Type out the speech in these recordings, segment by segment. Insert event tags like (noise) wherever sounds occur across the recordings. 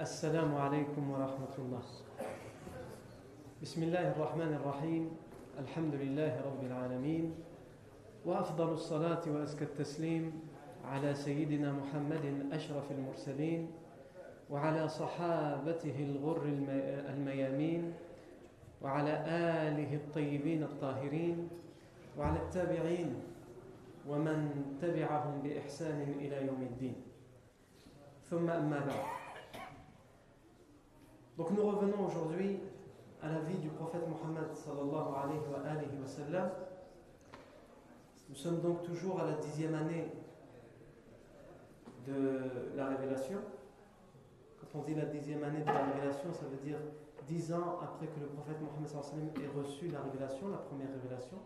السلام عليكم ورحمة الله. بسم الله الرحمن الرحيم. الحمد لله رب العالمين. وأفضل الصلاة وأزكى التسليم على سيدنا محمد أشرف المرسلين وعلى صحابته الغر الميامين وعلى آله الطيبين الطاهرين وعلى التابعين ومن تبعهم بإحسان إلى يوم الدين. ثم أما بعد. Donc nous revenons aujourd'hui à la vie du prophète Mohammed sallallahu alayhi wa, alayhi. Nous sommes donc toujours à la dixième année de la révélation. Quand on dit la dixième année de la révélation, ça veut dire dix ans après que le prophète Mohammed sallam ait reçu la révélation, la première révélation.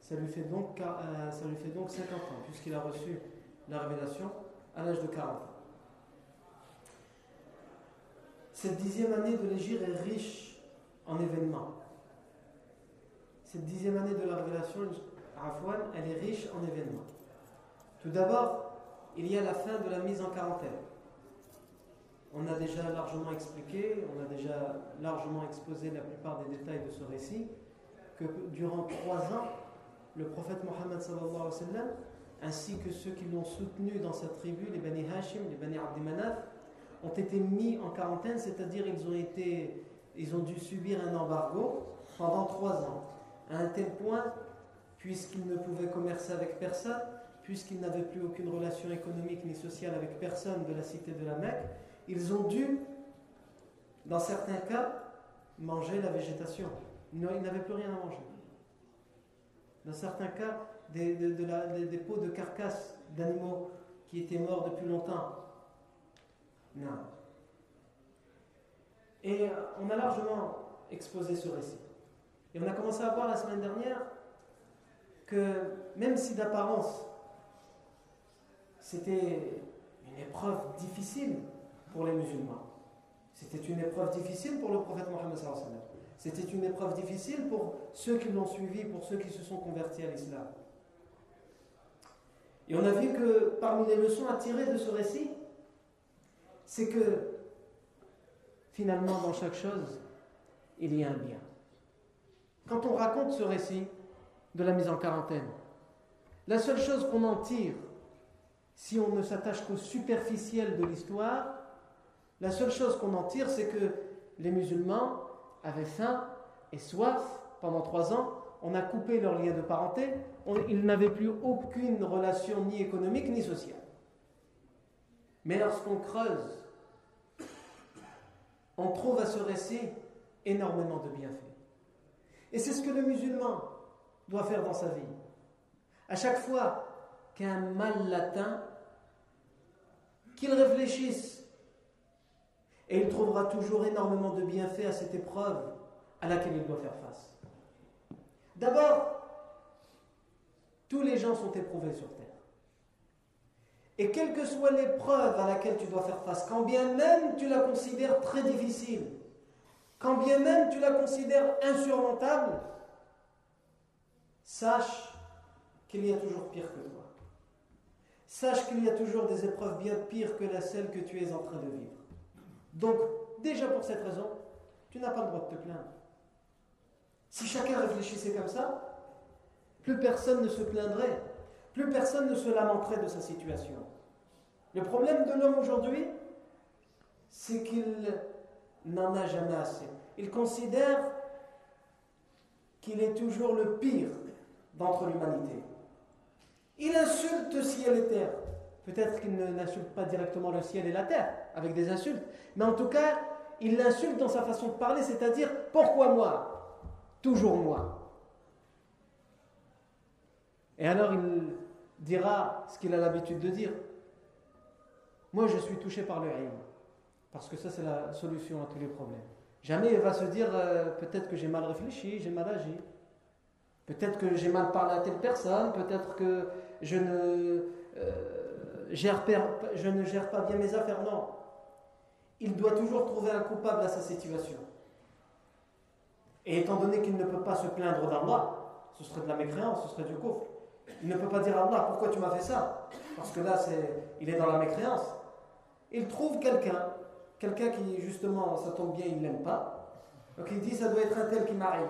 Ça lui fait donc, euh, ça lui fait donc 50 ans, puisqu'il a reçu la révélation à l'âge de 40 ans. Cette dixième année de l'Égypte est riche en événements. Cette dixième année de la révélation, Afwan, elle est riche en événements. Tout d'abord, il y a la fin de la mise en quarantaine. On a déjà largement expliqué, on a déjà largement exposé la plupart des détails de ce récit, que durant trois ans, le prophète Mohammed ainsi que ceux qui l'ont soutenu dans sa tribu, les Bani Hashim, les Bani Abdi Manaf, ont été mis en quarantaine, c'est-à-dire ils ont été, ils ont dû subir un embargo pendant trois ans, à un tel point, puisqu'ils ne pouvaient commercer avec personne, puisqu'ils n'avaient plus aucune relation économique ni sociale avec personne de la cité de la Mecque, ils ont dû, dans certains cas, manger la végétation. Ils n'avaient plus rien à manger. Dans certains cas, des, de, des pots de carcasses d'animaux qui étaient morts depuis longtemps. Non. Et euh, on a largement exposé ce récit. Et on a commencé à voir la semaine dernière que même si d'apparence c'était une épreuve difficile pour les musulmans, c'était une épreuve difficile pour le prophète Mohammed c'était une épreuve difficile pour ceux qui l'ont suivi, pour ceux qui se sont convertis à l'islam. Et on a vu que parmi les leçons à tirer de ce récit, c'est que finalement dans chaque chose, il y a un bien. Quand on raconte ce récit de la mise en quarantaine, la seule chose qu'on en tire, si on ne s'attache qu'au superficiel de l'histoire, la seule chose qu'on en tire, c'est que les musulmans avaient faim et soif pendant trois ans. On a coupé leur lien de parenté. ils n'avaient plus aucune relation ni économique ni sociale. Mais lorsqu'on creuse, on trouve à ce récit énormément de bienfaits. Et c'est ce que le musulman doit faire dans sa vie. À chaque fois qu'un mal l'atteint, qu'il réfléchisse et il trouvera toujours énormément de bienfaits à cette épreuve à laquelle il doit faire face. D'abord, tous les gens sont éprouvés sur terre. Et quelle que soit l'épreuve à laquelle tu dois faire face, quand bien même tu la considères très difficile, quand bien même tu la considères insurmontable, sache qu'il y a toujours pire que toi. Sache qu'il y a toujours des épreuves bien pires que la celle que tu es en train de vivre. Donc, déjà pour cette raison, tu n'as pas le droit de te plaindre. Si chacun réfléchissait comme ça, plus personne ne se plaindrait, plus personne ne se lamenterait de sa situation. Le problème de l'homme aujourd'hui, c'est qu'il n'en a jamais assez. Il considère qu'il est toujours le pire d'entre l'humanité. Il insulte ciel et terre. Peut-être qu'il n'insulte pas directement le ciel et la terre avec des insultes, mais en tout cas, il l'insulte dans sa façon de parler, c'est-à-dire pourquoi moi? Toujours moi. Et alors il dira ce qu'il a l'habitude de dire. Moi, je suis touché par le haïm, parce que ça, c'est la solution à tous les problèmes. Jamais il va se dire euh, peut-être que j'ai mal réfléchi, j'ai mal agi. Peut-être que j'ai mal parlé à telle personne, peut-être que je ne euh, je ne gère pas bien mes affaires. Non. Il doit toujours trouver un coupable à sa situation. Et étant donné qu'il ne peut pas se plaindre d'Allah, ce serait de la mécréance, ce serait du coffre. Il ne peut pas dire à Allah pourquoi tu m'as fait ça? Parce que là, c'est, il est dans la mécréance. Il trouve quelqu'un quelqu'un qui, justement, ça tombe bien, il ne l'aime pas. Donc il dit, ça doit être un tel qui m'arrive.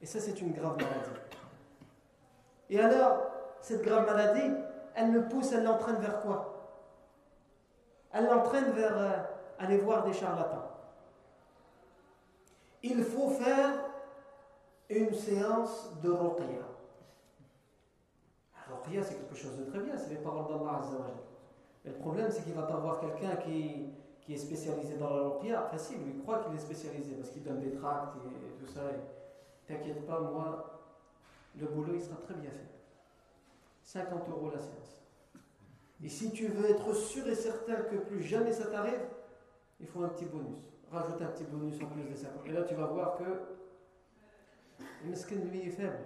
Et ça, c'est une grave maladie. Et alors, cette grave maladie, elle le pousse, elle l'entraîne vers quoi? Elle l'entraîne vers euh, aller voir des charlatans. Il faut faire une séance de ruqya. Ruqya, c'est quelque chose de très bien, c'est les paroles d'Allah Mais le problème, c'est qu'il va pas voir quelqu'un qui, qui est spécialisé dans la ruqya. Enfin, si, lui croit qu'il est spécialisé parce qu'il donne des tracts et tout ça. T'inquiète pas, moi, le boulot, il sera très bien fait. 50 euros la séance. Et si tu veux être sûr et certain que plus jamais ça t'arrive, il faut un petit bonus. Rajoute un petit bonus en plus des 50. Et là, tu vas voir que le mesquin, lui, est faible.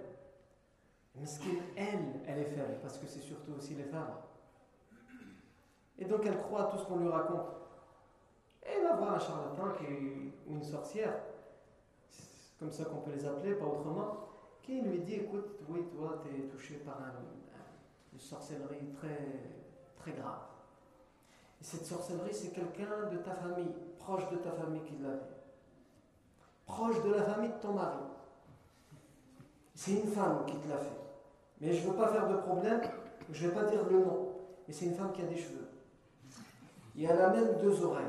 Le mesquin, elle, elle est faible, parce que c'est surtout aussi les femmes. Et donc, elle croit à tout ce qu'on lui raconte. Et elle va voir un charlatan qui, ou une sorcière, comme ça qu'on peut les appeler, pas autrement, qui lui dit Écoute, oui, toi, tu es touché par une sorcellerie très, très grave. Et cette sorcellerie, c'est quelqu'un de ta famille, proche de ta famille qui l'a fait. Proche de la famille de ton mari. C'est une femme qui te l'a fait. Mais je ne veux pas faire de problème, je ne vais pas dire le nom. Mais c'est une femme qui a des cheveux. Et elle a même deux oreilles.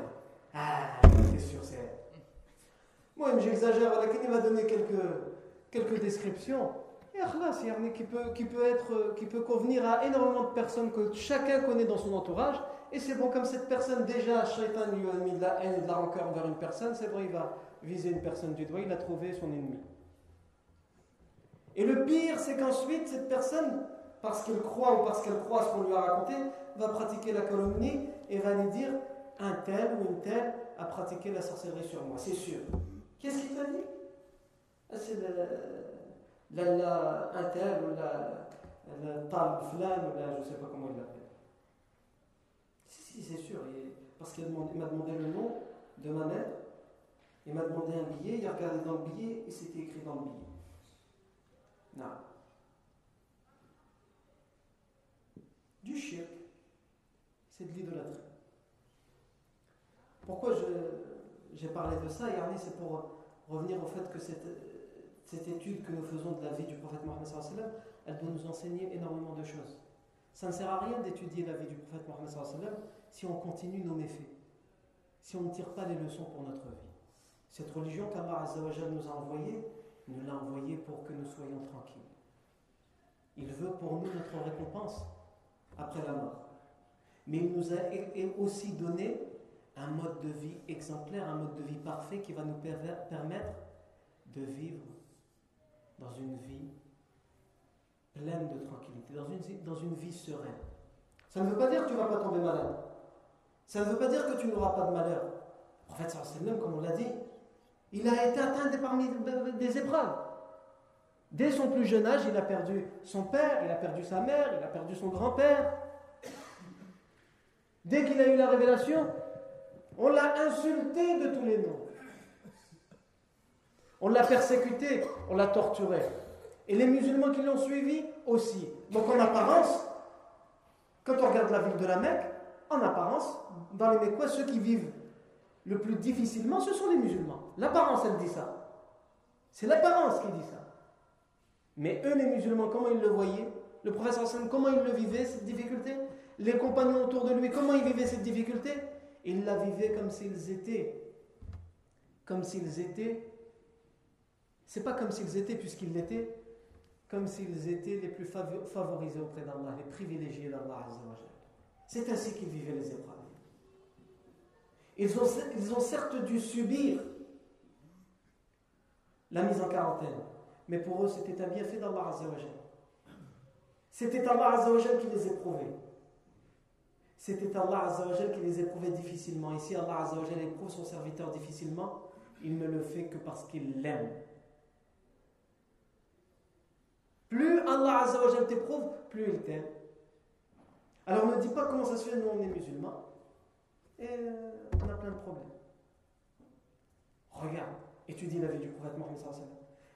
Ah, c'est sûr, c'est elle. Moi, j'exagère, il va donner quelques, quelques descriptions. Et qui peut, qui, peut être, qui peut convenir à énormément de personnes que chacun connaît dans son entourage. Et c'est bon, comme cette personne, déjà, Shaitan lui a mis de la haine et de la rancœur envers une personne, c'est bon, il va viser une personne du doigt, il a trouvé son ennemi. Et le pire, c'est qu'ensuite, cette personne, parce qu'elle croit ou parce qu'elle croit ce qu'on lui a raconté, va pratiquer la calomnie et va lui dire un tel ou une telle a pratiqué la sorcellerie sur moi, c'est sûr. Qu'est-ce qu'il t'a dit? Ah, C'est la, un tel ou la, la ou la je ne sais pas comment il l'appelle. Si, si, c'est sûr. parce qu'il m'a demandé le nom de ma mère, il m'a demandé un billet, il a regardé dans le billet et c'était écrit dans le billet. Non. Du shirk, c'est de l'idolâtrie. Pourquoi j'ai parlé de ça, Yarni, c'est pour revenir au fait que cette, étude que nous faisons de la vie du prophète Mohammed, elle doit nous enseigner énormément de choses. Ça ne sert à rien d'étudier la vie du prophète Mohammed si on continue nos méfaits, si on ne tire pas les leçons pour notre vie. Cette religion qu'Allah nous a envoyée, nous l'a envoyée pour que nous soyons tranquilles. Il veut pour nous notre récompense après la mort. Mais il nous a aussi donné un mode de vie exemplaire, un mode de vie parfait qui va nous permettre de vivre dans une vie pleine de tranquillité, dans une, dans une vie sereine. Ça ne veut pas dire que tu ne vas pas tomber malade. Ça ne veut pas dire que tu n'auras pas de malheur. En fait, c'est le même, comme on l'a dit, il a été atteint parmi des épreuves. Dès son plus jeune âge, il a perdu son père, il a perdu sa mère, il a perdu son grand-père. Dès qu'il a eu la révélation, on l'a insulté de tous les noms. On l'a persécuté, on l'a torturé. Et les musulmans qui l'ont suivi aussi. Donc en apparence, quand on regarde la ville de la Mecque, en apparence, dans les Mécois, ceux qui vivent le plus difficilement, ce sont les musulmans. L'apparence, elle dit ça. C'est l'apparence qui dit ça. Mais eux, les musulmans, comment ils le voyaient? Le professeur Hassan, comment il le vivait, cette difficulté? Les compagnons autour de lui, comment ils vivaient cette difficulté? Ils la vivaient comme s'ils étaient. Comme s'ils étaient c'est pas comme s'ils étaient, puisqu'ils l'étaient, comme s'ils étaient les plus favorisés auprès d'Allah, les privilégiés d'Allah. C'est ainsi qu'ils vivaient les épreuves. Ils ont, certes dû subir la mise en quarantaine, mais pour eux c'était un bienfait d'Allah. C'était Allah qui les éprouvait. C'était Allah qui les éprouvait difficilement. Ici, Allah éprouve son serviteur difficilement. Il ne le fait que parce qu'il l'aime. Plus Allah Azzawajal t'éprouve, plus il t'aime. Alors ne dis pas comment ça se fait, nous on est musulmans. Et euh, on a plein de problèmes. Regarde, étudie la vie du prophète Mohammed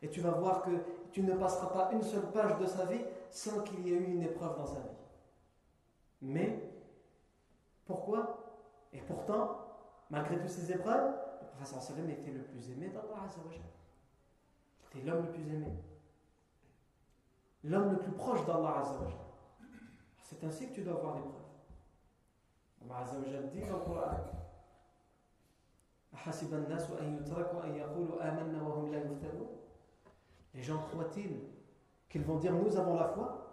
et tu vas voir que tu ne passeras pas une seule page de sa vie sans qu'il y ait eu une épreuve dans sa vie. Mais, pourquoi? Et pourtant, malgré toutes ces épreuves, le professeur était le plus aimé d'Allah C'était l'homme le plus aimé. L'homme le plus proche d'Allah C'est ainsi que tu dois voir l'épreuve. Allah dit dans le Coran les gens croient-ils qu'ils vont dire nous avons la foi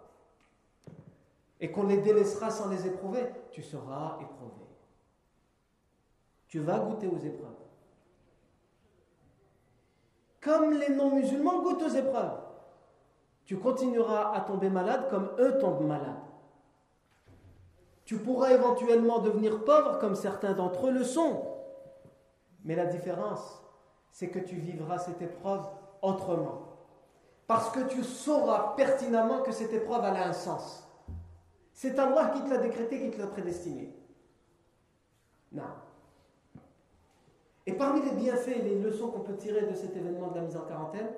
et qu'on les délaissera sans les éprouver Tu seras éprouvé. Tu vas goûter aux épreuves. Comme les non-musulmans goûtent aux épreuves. Tu continueras à tomber malade comme eux tombent malades. Tu pourras éventuellement devenir pauvre comme certains d'entre eux le sont. Mais la différence, c'est que tu vivras cette épreuve autrement. Parce que tu sauras pertinemment que cette épreuve a un sens. C'est Allah qui te l'a décrété, qui te l'a prédestiné. Non. Et parmi les bienfaits et les leçons qu'on peut tirer de cet événement de la mise en quarantaine,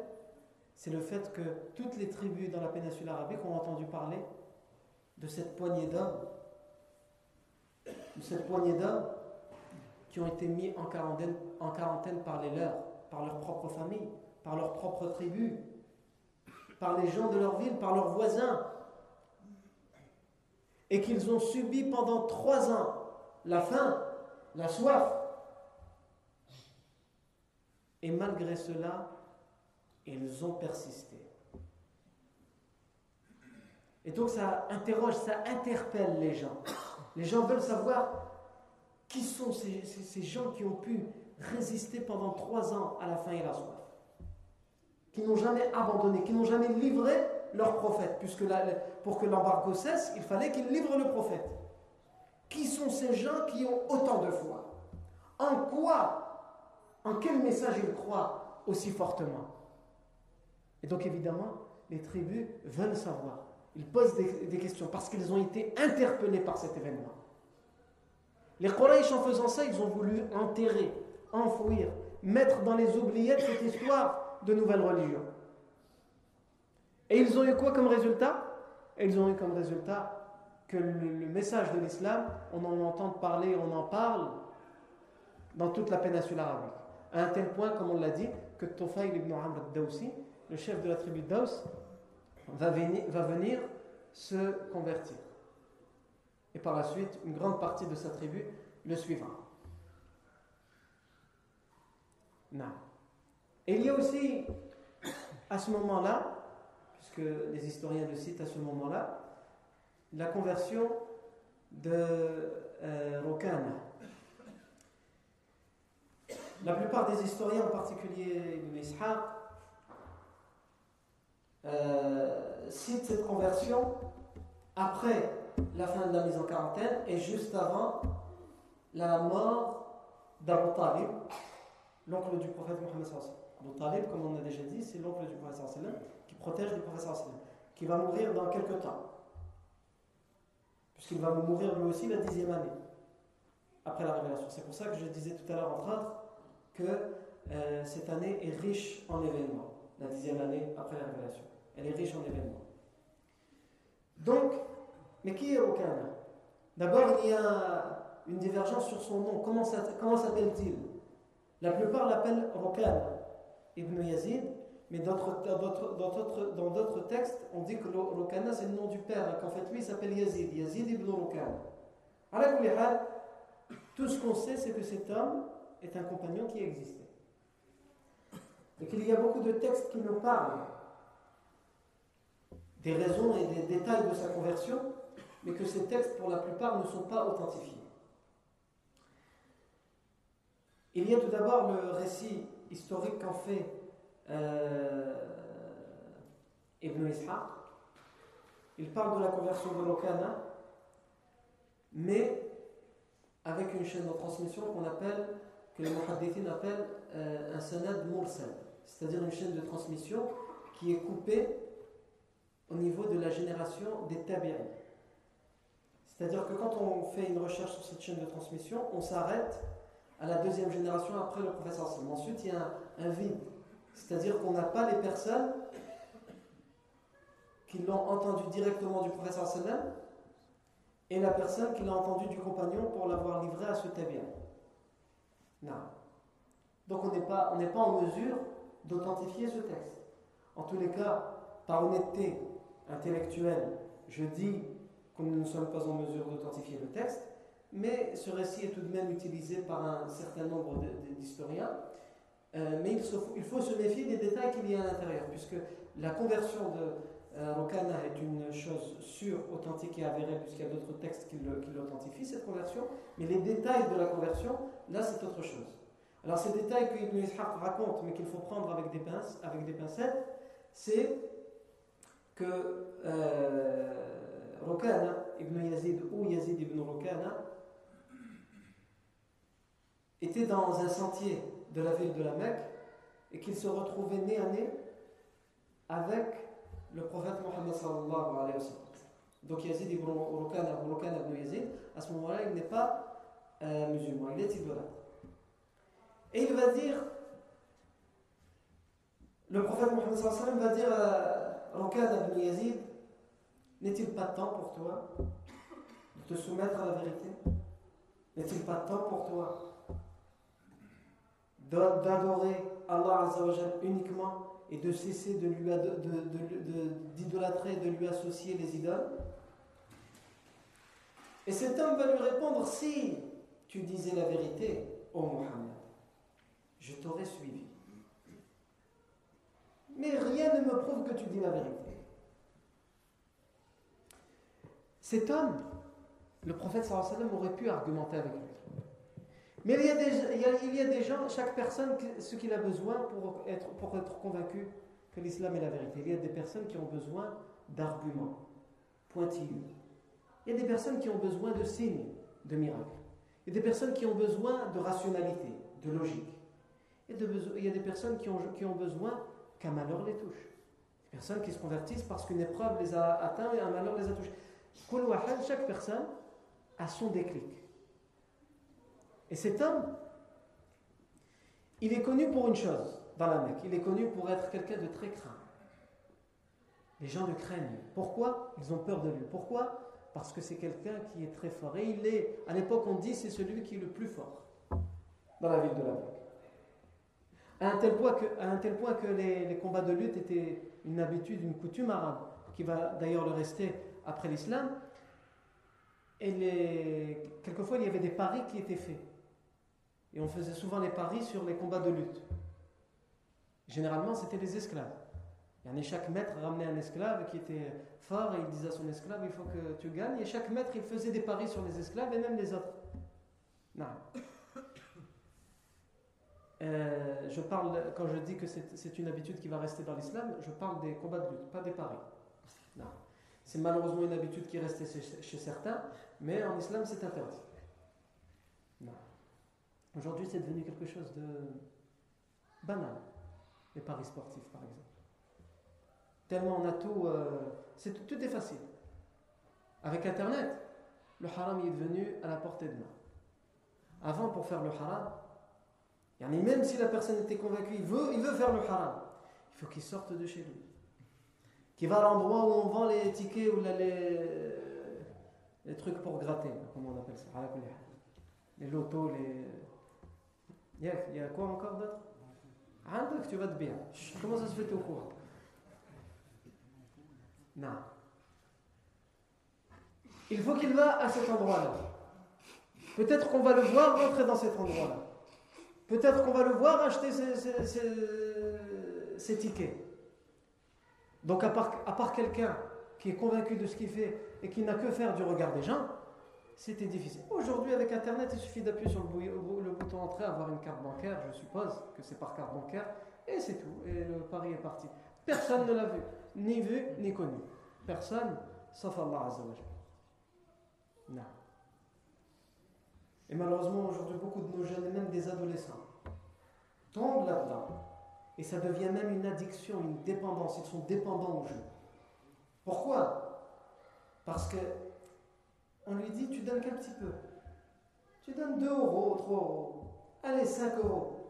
c'est le fait que toutes les tribus dans la péninsule arabique ont entendu parler de cette poignée d'hommes, de cette poignée d'hommes qui ont été mis en quarantaine, en quarantaine par les leurs, par leur propre famille, par leur propre tribu, par les gens de leur ville, par leurs voisins, et qu'ils ont subi pendant trois ans la faim, la soif. Et malgré cela, ils ont persisté. Et donc ça interroge, ça interpelle les gens. Les gens veulent savoir qui sont ces, gens qui ont pu résister pendant trois ans à la faim et la soif Qui n'ont jamais abandonné, qui n'ont jamais livré leur prophète Puisque pour que l'embargo cesse, il fallait qu'ils livrent le prophète. Qui sont ces gens qui ont autant de foi? En quoi En quel message ils croient aussi fortement? Et donc évidemment, les tribus veulent savoir. Ils posent des questions parce qu'ils ont été interpellés par cet événement. Les Quraysh, en faisant ça, ils ont voulu enterrer, enfouir, mettre dans les oubliettes cette histoire de nouvelle religion. Et ils ont eu quoi comme résultat? Ils ont eu comme résultat que le, message de l'islam, on en entend parler, on en parle dans toute la péninsule arabique. À un tel point, comme on l'a dit, que Tofayl ibn Amr al-Dawsi, le chef de la tribu Daws, va venir se convertir. Et par la suite, une grande partie de sa tribu le suivra. Non. Et il y a aussi, à ce moment-là, puisque les historiens le citent à ce moment-là, la conversion de euh, Rokana. La plupart des historiens, en particulier Ibn Ishaq, euh, citent cette conversion après la fin de la mise en quarantaine et juste avant la mort d'Abu Talib, l'oncle du prophète Mohammed Abu Talib, comme on a déjà dit, c'est l'oncle du prophète protège le prophète qui va mourir dans quelques temps. Puisqu'il va mourir lui aussi la dixième année après la révélation. C'est pour ça que je disais tout à l'heure, entre autres, que euh, cette année est riche en événements, la dixième année après la révélation. Elle est riche en événements. Donc, mais qui est Rokana D'abord, il y a une divergence sur son nom. Comment, s'appelle-t-il? La plupart l'appellent Rokana ibn Yazid, mais dans d'autres textes, on dit que Rokana c'est le nom du père, et qu'en fait lui il s'appelle Yazid, Yazid ibn Rokana. Tout ce qu'on sait, c'est que cet homme est un compagnon qui existait. Et qu'il y a beaucoup de textes qui nous parlent des raisons et des détails de sa conversion, mais que ces textes, pour la plupart, ne sont pas authentifiés. Il y a tout d'abord le récit historique qu'en fait euh, Ibn Ishaq. Il parle de la conversion de Lokana, mais avec une chaîne de transmission qu'on appelle, que les muhaddithin appellent euh, un sanad mursal, c'est-à-dire une chaîne de transmission qui est coupée au niveau de la génération des tabi'in. C'est-à-dire que quand on fait une recherche sur cette chaîne de transmission, on s'arrête à la deuxième génération après le professeur. Ensuite, il y a un, vide. C'est-à-dire qu'on n'a pas les personnes qui l'ont entendu directement du professeur Sallam et la personne qui l'a entendu du compagnon pour l'avoir arriverait à ce tabia. Non. Donc on n'est pas, pas en mesure d'authentifier ce texte. En tous les cas, par honnêteté intellectuelle, je dis que nous ne sommes pas en mesure d'authentifier le texte, mais ce récit est tout de même utilisé par un certain nombre d'historiens. Euh, mais il, il, faut se méfier des détails qu'il y a à l'intérieur, puisque la conversion de euh, Rokana est une chose sûre, authentique et avérée, puisqu'il y a d'autres textes qui l'authentifient, cette conversion, mais les détails de la conversion, là c'est autre chose. Alors ces détails que Ibn Ishaq raconte, mais qu'il faut prendre avec des, pinces, avec des pincettes, c'est que euh, Rokana, Ibn Yazid ou Yazid ibn Rokana, était dans un sentier de la ville de la Mecque et qu'il se retrouvait nez à nez avec le prophète Mohammed sallallahu alayhi wa sallam. Donc Yazid ibn Rukana, ibn Yazid, à ce moment-là, il n'est pas euh, musulman, il est idolâtre. Et il va dire, le prophète Mohammed sallallahu alayhi wa sallam va dire à Rukana ibn Yazid, n'est-il pas temps pour toi de te soumettre à la vérité? N'est-il pas temps pour toi? D'adorer Allah uniquement et de cesser de d'idolâtrer, de, de, lui associer les idoles. Et cet homme va lui répondre si tu disais la vérité, ô Mohammed, je t'aurais suivi. Mais rien ne me prouve que tu dis la vérité. Cet homme, le prophète sallam aurait pu argumenter avec lui. Mais il y, a des, gens, chaque personne, ce qu'il a besoin pour être, pour convaincu que l'islam est la vérité. Il y a des personnes qui ont besoin d'arguments pointilleux. Il y a des personnes qui ont besoin de signes, de miracles. Il y a des personnes qui ont besoin de rationalité, de logique. Il y a des personnes qui ont, qui ont besoin qu'un malheur les touche. Des personnes qui se convertissent parce qu'une épreuve les a atteints et un malheur les a touchés. Chaque personne a son déclic. Et cet homme, il est connu pour une chose dans la Mecque. Il est connu pour être quelqu'un de très craint. Les gens le craignent. Pourquoi? Ils ont peur de lui. Pourquoi? Parce que c'est quelqu'un qui est très fort. Et il est, à l'époque, on dit, c'est celui qui est le plus fort dans la ville de la Mecque. À un tel point que, les, combats de lutte étaient une habitude, une coutume arabe, qui va d'ailleurs le rester après l'islam. Et quelquefois, il y avait des paris qui étaient faits. Et on faisait souvent les paris sur les combats de lutte. Généralement, c'était les esclaves. Et chaque maître ramenait un esclave qui était fort et il disait à son esclave il faut que tu gagnes. Et chaque maître, il faisait des paris sur les esclaves et même les autres. Non. Euh, je parle, quand je dis que c'est une habitude qui va rester dans l'islam, je parle des combats de lutte, pas des paris. Non. C'est malheureusement une habitude qui est restée chez certains, mais en islam c'est interdit. Aujourd'hui, c'est devenu quelque chose de banal, les paris sportifs par exemple. Tellement on a tout, euh, c'est, tout est facile. Avec Internet, le haram est devenu à la portée de main. Avant, pour faire le haram, même si la personne était convaincue, il veut, il veut faire le haram, il faut qu'il sorte de chez lui. Qu'il va à l'endroit où on vend les tickets ou les, les trucs pour gratter, comment on appelle ça, les lotos, les il y a quoi encore d'autre tu vas te bien. Comment ça se fait au courant Non. Il faut qu'il va à cet endroit-là. Peut-être qu'on va le voir rentrer dans cet endroit-là. Peut-être qu'on va le voir acheter ses, tickets. Donc à part quelqu'un qui est convaincu de ce qu'il fait et qui n'a que faire du regard des gens, c'était difficile. Aujourd'hui, avec Internet, il suffit d'appuyer sur le, bouton entrée, avoir une carte bancaire, je suppose que c'est par carte bancaire, et c'est tout. Et le pari est parti. Personne ne l'a vu, ni vu, ni connu. Personne, sauf Allah Azzawajal. Non. Et malheureusement, aujourd'hui, beaucoup de nos jeunes, même des adolescents, tombent là-dedans. Et ça devient même une addiction, une dépendance. Ils sont dépendants au jeu. Pourquoi? Parce que on lui dit tu donnes qu'un petit peu. Tu donnes 2 euros, 3 euros, allez 5 euros.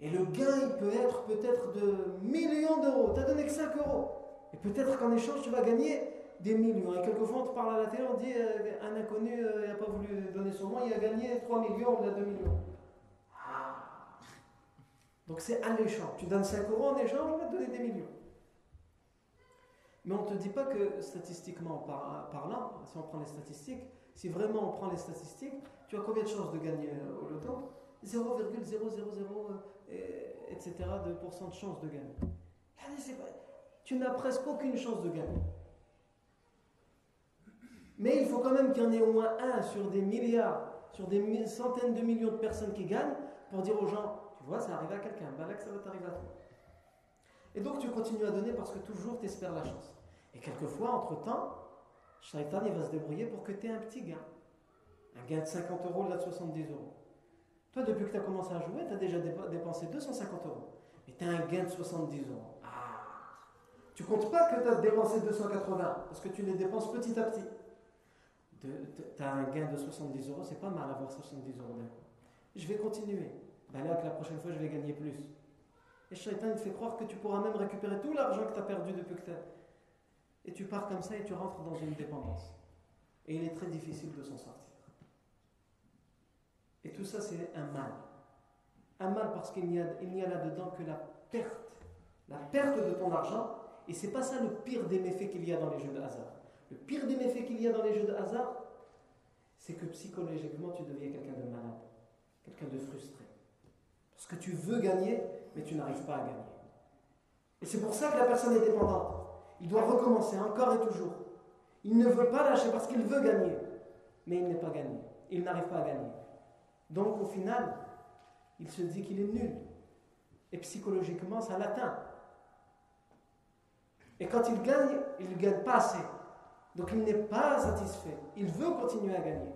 Et le gain, il peut être peut-être de millions d'euros. Tu as donné que 5 euros. Et peut-être qu'en échange, tu vas gagner des millions. Et quelquefois, on te parle à la télé, on dit euh, un inconnu n'a euh, pas voulu donner son nom, il a gagné 3 millions ou 2 millions. Ah. Donc c'est alléchant. Tu donnes 5 euros en échange, on va te donner des millions. Mais on ne te dit pas que statistiquement parlant, si on prend les statistiques, si vraiment on prend les statistiques, tu as combien de chances de gagner euh, au loto? 0,000, etc. de pourcent de chances de gagner. Tu n'as presque aucune chance de gagner. Mais il faut quand même qu'il y en ait au moins un sur des milliards, sur des centaines de millions de personnes qui gagnent pour dire aux gens, tu vois, ça arrive à quelqu'un, là que ça va t'arriver à toi. Et donc tu continues à donner parce que toujours tu espères la chance. Et quelquefois, entre-temps, Shaitan il va se débrouiller pour que tu aies un petit gain. Un gain de 50 euros, là de 70 euros. Toi, depuis que tu as commencé à jouer, tu as déjà dépensé 250 euros. Mais tu as un gain de 70 euros. Ah Tu comptes pas que tu as dépensé 280 parce que tu les dépenses petit à petit tu as un gain de 70 euros, c'est pas mal avoir 70 euros d'un coup. Je vais continuer. Ben là, que la prochaine fois, je vais gagner plus. Et Shaitan, te fait croire que tu pourras même récupérer tout l'argent que tu as perdu depuis que tu Et tu pars comme ça et tu rentres dans une dépendance. Et il est très difficile de s'en sortir. Et tout ça, c'est un mal. Un mal parce qu'il n'y a, a là-dedans que la perte. La perte de ton argent. Et c'est pas ça le pire des méfaits qu'il y a dans les jeux de hasard. Le pire des méfaits qu'il y a dans les jeux de hasard, c'est que psychologiquement, tu deviens quelqu'un de malade, quelqu'un de frustré. Parce que tu veux gagner, mais tu n'arrives pas à gagner. Et c'est pour ça que la personne est dépendante. Il doit recommencer encore et toujours. Il ne veut pas lâcher parce qu'il veut gagner, mais il n'est pas gagné. Il n'arrive pas à gagner. Donc au final, il se dit qu'il est nul. Et psychologiquement, ça l'atteint. Et quand il gagne, il ne gagne pas assez. Donc il n'est pas satisfait. Il veut continuer à gagner.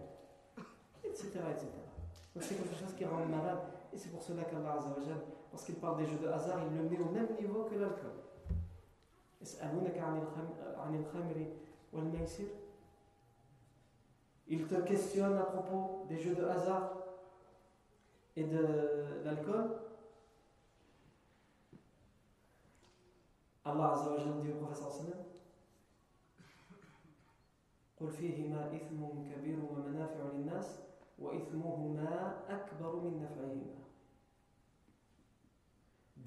Etc. etc. Donc c'est quelque chose qui rend malade. Et c'est pour cela qu'Allah Azzawajal, lorsqu'il parle des jeux de hasard, il le met au même niveau que l'alcool. Il te questionne à propos des jeux de hasard et de l'alcool. Allah Azzawajal dit au professeur sallam قل فيهما إثم كبير ومنافع للناس وإثمهما أكبر من نفعهما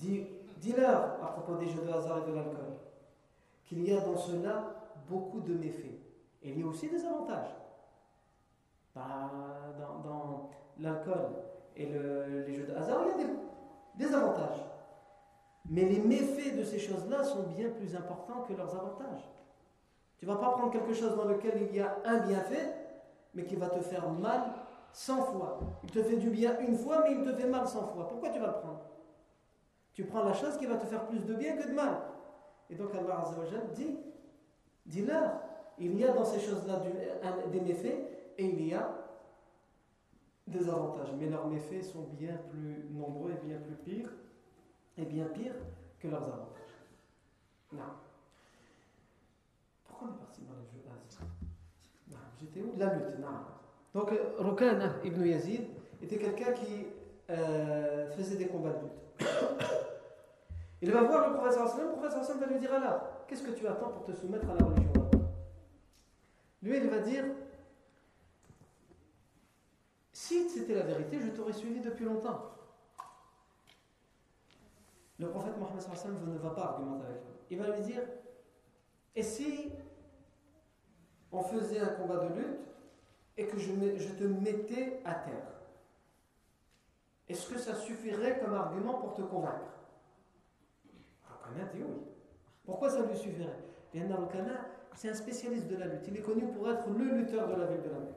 Dis-leur à propos des jeux de hasard et de l'alcool qu'il y a dans cela beaucoup de méfaits. Et il y a aussi des avantages. Bah, dans, l'alcool et le, les jeux de hasard, il y a des, des avantages. Mais les méfaits de ces choses-là sont bien plus importants que leurs avantages. Tu ne vas pas prendre quelque chose dans lequel il y a un bienfait, mais qui va te faire mal 100 fois. Il te fait du bien une fois, mais il te fait mal 100 fois. Pourquoi tu vas le prendre? Tu prends la chose qui va te faire plus de bien que de mal. Et donc Allah Azzawajal dit, dis-leur, il y a dans ces choses-là des méfaits et il y a des avantages. Mais leurs méfaits sont bien plus nombreux et bien plus pires, et bien pires que leurs avantages. Non on est parti dans les jeux J'étais où? La lutte. Non. Donc, Rukana ibn Yazid était quelqu'un qui euh, faisait des combats de lutte. Il va voir le professeur Hassan, le professeur Hassan va lui dire Alors, qu'est-ce que tu attends pour te soumettre à la religion Lui, il va dire Si c'était la vérité, je t'aurais suivi depuis longtemps. Le prophète Mohammed ne va pas argumenter avec lui. Il va lui dire Et si on faisait un combat de lutte et que je, te mettais à terre? Est-ce que ça suffirait comme argument pour te convaincre? Rokana dit oui. Pourquoi ça lui suffirait? Bien Rokana, c'est un spécialiste de la lutte. Il est connu pour être le lutteur de la ville de la Mecque.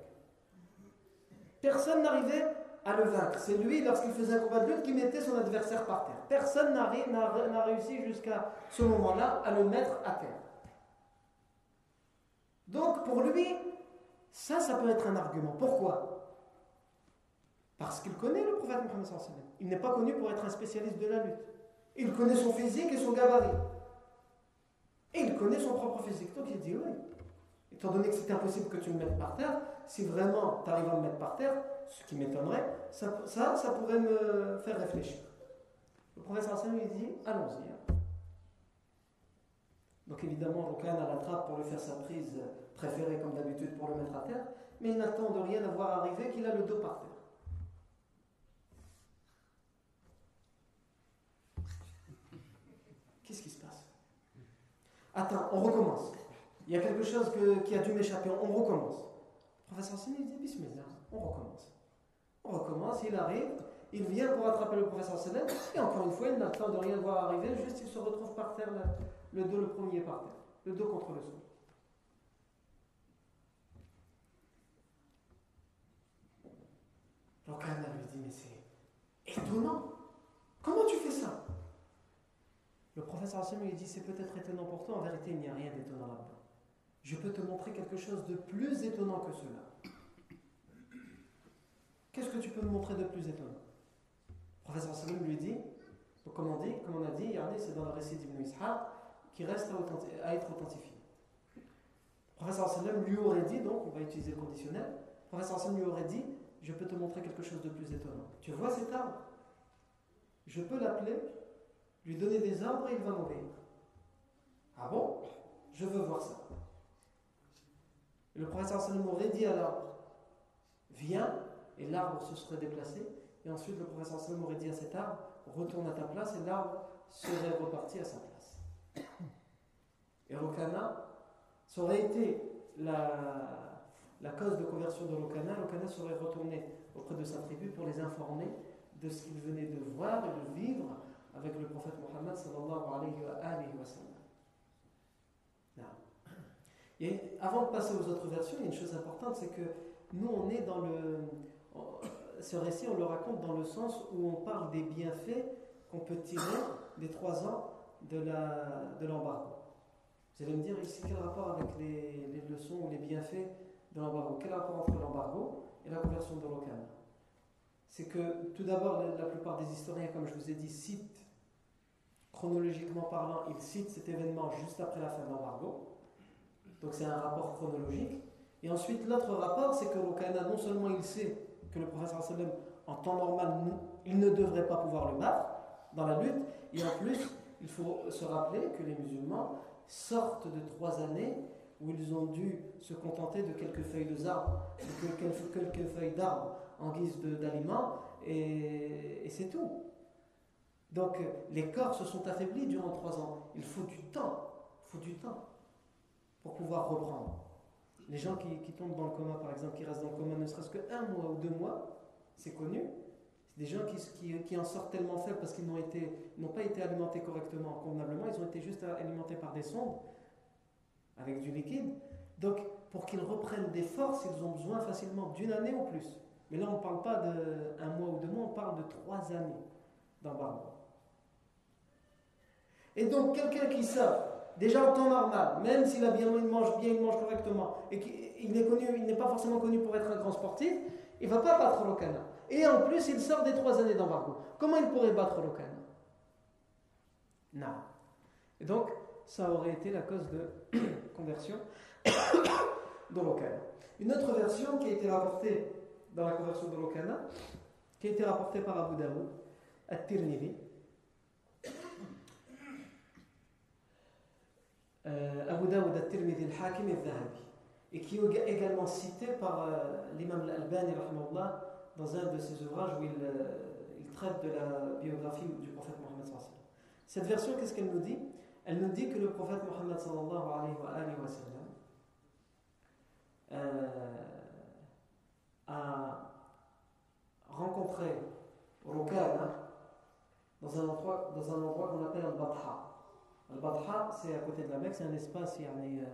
Personne n'arrivait à le vaincre. C'est lui, lorsqu'il faisait un combat de lutte, qui mettait son adversaire par terre. Personne n'a réussi jusqu'à ce moment-là à le mettre à terre. Donc pour lui, ça, ça peut être un argument. Pourquoi? Parce qu'il connaît le prophète Mohammed. Il n'est pas connu pour être un spécialiste de la lutte. Il connaît son physique et son gabarit. Et il connaît son propre physique. Donc il dit oui. Étant donné que c'est impossible que tu me mettes par terre, si vraiment tu arrives à me mettre par terre, ce qui m'étonnerait, ça, ça, pourrait me faire réfléchir. Le Hassan lui dit allons-y. Donc évidemment, Rokana l'attrape pour lui faire sa prise préférée comme d'habitude pour le mettre à terre, mais il n'attend de rien à voir arriver qu'il a le dos par terre. Qu'est-ce qui se passe Attends, on recommence. Il y a quelque chose qui a dû m'échapper, on recommence. Le professeur Sini dit Bismillah, on recommence. On recommence, il arrive, il vient pour attraper le professeur Salem, et encore une fois, il n'attend de rien voir arriver, juste il se retrouve par terre, le dos le premier par terre, le dos contre le sol. Rokana lui dit, mais c'est étonnant. Comment tu fais ça? Le professeur lui dit, c'est peut-être étonnant pour toi, en vérité, il n'y a rien d'étonnant là-dedans. Je peux te montrer quelque chose de plus étonnant que cela. Qu'est-ce que tu peux me montrer de plus étonnant? Le professeur lui dit, comme on, dit, comme on a dit, c'est dans le récit d'Ibn Ishaq, qui reste à, être authentifié. Le professeur lui aurait dit, donc on va utiliser le conditionnel, le professeur Salim lui aurait dit, je peux te montrer quelque chose de plus étonnant. Tu vois cet arbre? Je peux l'appeler, lui donner des arbres et il va m'obéir. Ah bon? Je veux voir ça. Le professeur Salim aurait dit à l'arbre, viens, et l'arbre se serait déplacé. Et ensuite, le professeur Salom aurait dit à cet arbre Retourne à ta place, et l'arbre serait reparti à sa place. (coughs) Et Rokana, ça aurait été la, la cause de conversion de Rokana. Rokana serait retourné auprès de sa tribu pour les informer de ce qu'il venait de voir et de vivre avec le prophète Mohammed sallallahu alayhi wa sallam. Et avant de passer aux autres versions, il y a une chose importante, c'est que nous, on est dans le, ce récit, on le raconte dans le sens où on parle des bienfaits qu'on peut tirer des trois ans de l'embargo. De Vous allez me dire ici quel rapport avec les, leçons ou les bienfaits de l'embargo? Quel rapport entre l'embargo et la conversion de l'Okana C'est que tout d'abord, la, plupart des historiens, comme je vous ai dit, citent, chronologiquement parlant, ils citent cet événement juste après la fin de l'embargo. Donc c'est un rapport chronologique. Et ensuite, l'autre rapport, c'est que l'Okana, non seulement il sait que le professeur sallam, en temps normal, il ne devrait pas pouvoir le battre dans la lutte. Et en plus, il faut se rappeler que les musulmans sortent de trois années où ils ont dû se contenter de quelques feuilles de arbres, de quelques feuilles d'arbres en guise d'aliments, et, et c'est tout. Donc les corps se sont affaiblis durant trois ans. Il faut du temps, il faut du temps pour pouvoir reprendre. Les gens qui, tombent dans le coma, par exemple, qui restent dans le coma ne serait-ce qu'un mois ou deux mois, c'est connu. C'est des gens qui, qui, en sortent tellement faibles parce qu'ils n'ont pas été alimentés correctement, convenablement, ils ont été juste alimentés par des sondes avec du liquide. Donc, pour qu'ils reprennent des forces, ils ont besoin facilement d'une année ou plus. Mais là, on ne parle pas d'un mois ou deux mois, on parle de trois années d'embargo. Et donc, quelqu'un qui sort déjà en temps normal, même s'il a bien, il mange bien, il mange correctement, et qu'il connu, il n'est pas forcément connu pour être un grand sportif, il ne va pas battre l'Okana. Et en plus, il sort des trois années d'embargo. Comment il pourrait battre l'Okana Non. Et donc, ça aurait été la cause de (coughs) conversion (coughs) de l'Okana. Une autre version qui a été rapportée dans la conversion de l'Okana, qui a été rapportée par Abu Daoud, At-Tirmidhi, euh, Abu Daoud al-Tirmidhi al-Hakim al-Dhahabi et qui est également cité par euh, l'imam al-Albani dans un de ses ouvrages où il, euh, il, traite de la biographie du prophète Mohammed Cette version, qu'est-ce qu'elle nous dit? Elle nous dit que le prophète Mohammed euh, a rencontré Rukana dans un endroit, endroit qu'on appelle Al-Batha. Al-Badha, c'est à côté de la Mecque, c'est un espace, euh,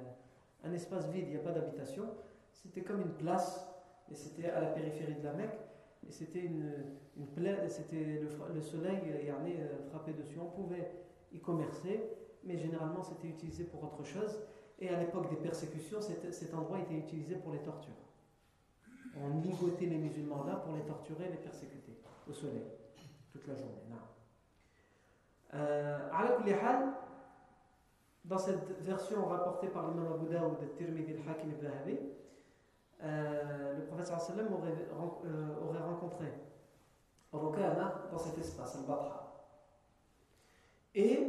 un espace vide, il n'y a pas d'habitation. C'était comme une place, et c'était à la périphérie de la Mecque, et c'était une, une plaine, c'était le, soleil euh, euh, frappé dessus. On pouvait y commercer, mais généralement c'était utilisé pour autre chose. Et à l'époque des persécutions, cet, endroit était utilisé pour les tortures. On ligotait les musulmans là pour les torturer les persécuter au soleil toute la journée. Euh, dans cette version rapportée par l'imam Abu Daoud, Tirmidhi, al-Hakim ibn Habi, euh, le prophète sallam aurait, euh, rencontré Rukana dans cet espace, al-Batha. Et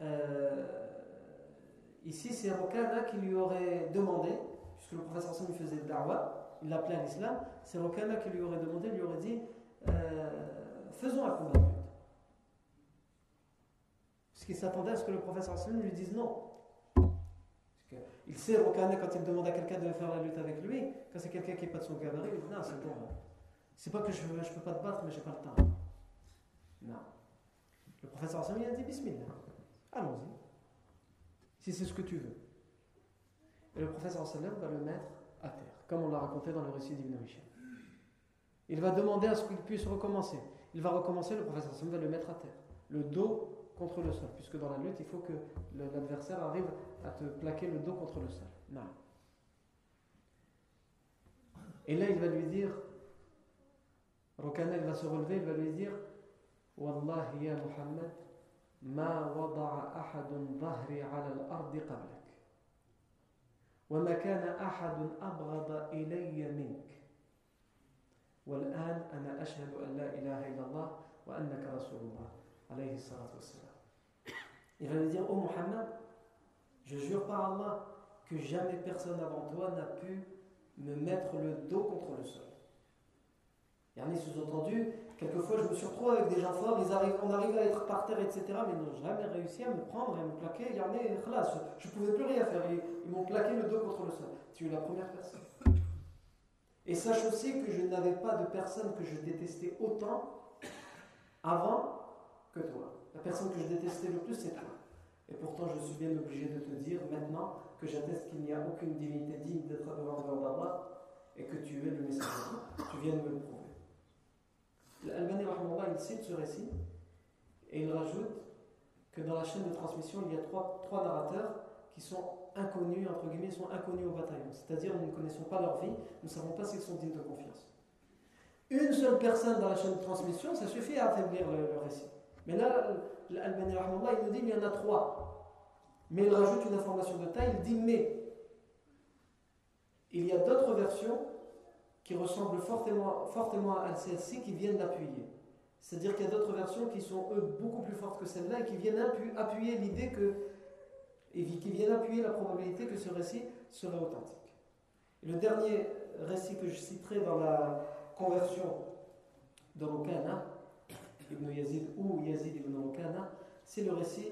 euh, ici c'est Rokana qui lui aurait demandé, puisque le professeur lui faisait da'wah, il l'appelait à l'islam, c'est Rokana qui lui aurait demandé, lui aurait dit euh, faisons un combat qu'il s'attendait à ce que le professeur Hassan lui dise non. Il sait, Rokana, quand il demande à quelqu'un de faire la lutte avec lui, quand c'est quelqu'un qui n'est pas de son gabarit, il dit non, c'est pas que je ne peux pas te battre, mais j'ai pas le temps. Non. Le professeur Hassan a dit Bismillah. Allons-y. Si c'est ce que tu veux. Et le professeur sallam va le mettre à terre, comme on l'a raconté dans le récit d'Ibn Michel. Il va demander à ce qu'il puisse recommencer. Il va recommencer, le professeur sallam va le mettre à terre. Le dos contre le sol, puisque dans la lutte, il faut que l'adversaire arrive à te plaquer le dos contre le sol. Non. Et là, il va lui dire, Rokana, il va se relever, il va lui dire, Wallahi ya Muhammad, ما وضع أحد ظهري على الأرض قبلك وما كان أحد أبغض إلي منك والآن أنا أشهد أن لا إله إلا الله وأنك رسول الله عليه الصلاة والسلام il va lui dire, oh Muhammad, je jure par Allah que jamais personne avant toi n'a pu me mettre le dos contre le sol. Il y en a sous-entendu, Quelquefois, je me suis retrouvé avec des gens forts, ils on arrive à être par terre, etc., mais ils n'ont jamais réussi à me prendre et à me plaquer. Il y je ne pouvais plus rien faire. Ils, m'ont plaqué le dos contre le sol. Tu es la première personne. Et sache aussi que je n'avais pas de personne que je détestais autant avant que toi. La personne que je détestais le plus, c'est toi. Et pourtant, je suis bien obligé de te dire maintenant que j'atteste qu'il n'y a aucune divinité digne d'être devant Allah et que tu es le messager. Tu viens de me le prouver. L'Albani, il cite ce récit et il rajoute que dans la chaîne de transmission, il y a trois, trois narrateurs qui sont inconnus, entre guillemets, sont inconnus au bataillon. C'est-à-dire, nous ne connaissons pas leur vie, nous ne savons pas s'ils sont dignes de confiance. Une seule personne dans la chaîne de transmission, ça suffit à affaiblir le, récit. Mais là, l'Albani, il nous dit qu'il y en a trois. Mais il rajoute une information de taille, il dit mais il y a d'autres versions qui ressemblent fortement, fortement à celle-ci qui viennent d'appuyer. C'est-à-dire qu'il y a d'autres versions qui sont, eux, beaucoup plus fortes que celle-là et qui viennent appuyer l'idée que. et qui viennent appuyer la probabilité que ce récit serait authentique. le dernier récit que je citerai dans la conversion de Rukana, Ibn Yazid ou Yazid ibn Rukana, c'est le récit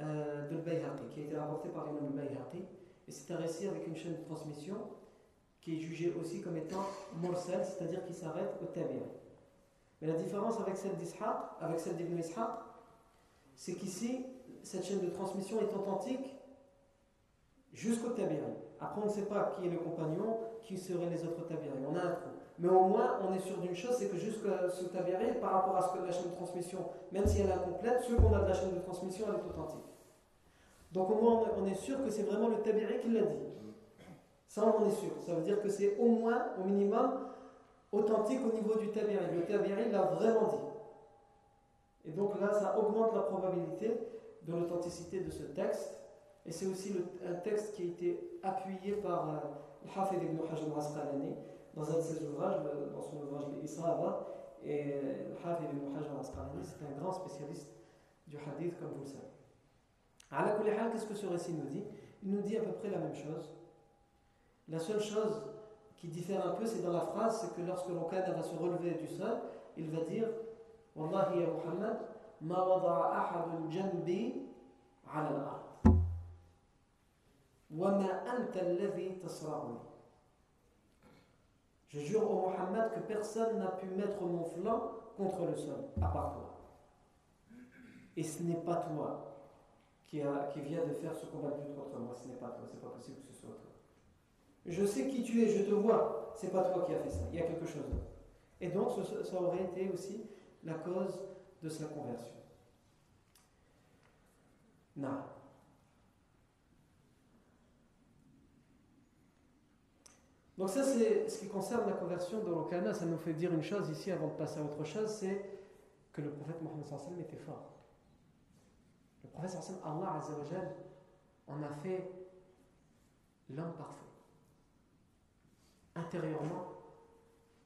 euh, de Bayhaqi, qui a été rapporté par Imam Bayhaqi. Et c'est un récit avec une chaîne de transmission qui est jugé aussi comme étant mursal, c'est-à-dire qui s'arrête au tabi'a. Mais la différence avec celle d'Ishaq, avec celle d'Ibn Ishaq, c'est qu'ici, cette chaîne de transmission est authentique jusqu'au tabi'a. Après, on ne sait pas qui est le compagnon, qui seraient les autres tabi'a. On a un trou. Mais au moins, on est sûr d'une chose, c'est que jusqu'à ce tabi'a, par rapport à ce que la chaîne de transmission, même si elle est incomplète, ce qu'on a de la chaîne de transmission, elle est authentique. Donc au moins, on est sûr que c'est vraiment le tabi'i qui l'a dit. Ça, on en est sûr. Ça veut dire que c'est au moins, au minimum, authentique au niveau du tabiri. Le tabiri l'a vraiment dit. Et donc là, ça augmente la probabilité de l'authenticité de ce texte. Et c'est aussi un texte qui a été appuyé par euh, Hafid ibn Hajar Asqalani dans un de ses ouvrages, dans son ouvrage Isra Et euh, le Hafid ibn Hajar Asqalani, c'est un grand spécialiste du hadith, comme vous le savez. À la qu'est-ce que ce récit nous dit? Il nous dit à peu près la même chose. La seule chose qui diffère un peu, c'est dans la phrase, c'est que lorsque l'Okada va se relever du sol, il va dire Wallahi ya Muhammad, ma wada'a ahadun janbi ala al-ard. Wa ma anta alladhi tasra'uni. Je jure au Muhammad que personne n'a pu mettre mon flanc contre le sol, à part toi. Et ce n'est pas toi qui, a, qui de faire ce combat contre moi, ce n'est pas toi, c'est pas possible que ce soit toi. Je sais qui tu es, je te vois. C'est pas toi qui as fait ça. Il y a quelque chose. Et donc, ça aurait été aussi la cause de sa conversion. Non. Donc ça, c'est ce qui concerne la conversion de Rokana. Ça nous fait dire une chose ici, avant de passer à autre chose, c'est que le prophète Mohammed sallam était fort. Le prophète sallam, Allah en a fait l'homme parfait intérieurement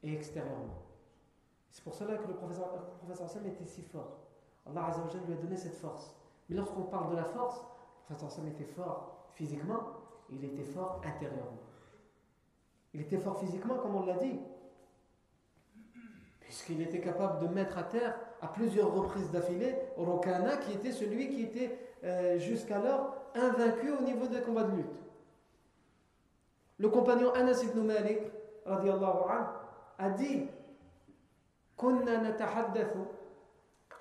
et extérieurement. C'est pour cela que le professeur Hassan était si fort. Allah Azzawajal lui a donné cette force Mais lorsqu'on parle de la force, le prophète était fort physiquement, il était fort intérieurement. Il était fort physiquement, comme on l'a dit, puisqu'il était capable de mettre à terre à plusieurs reprises d'affilée Rokana, qui était celui qui était euh, jusqu'alors invaincu au niveau des combats de lutte. Le compagnon Anas ibn Malik a dit كنا نتحدث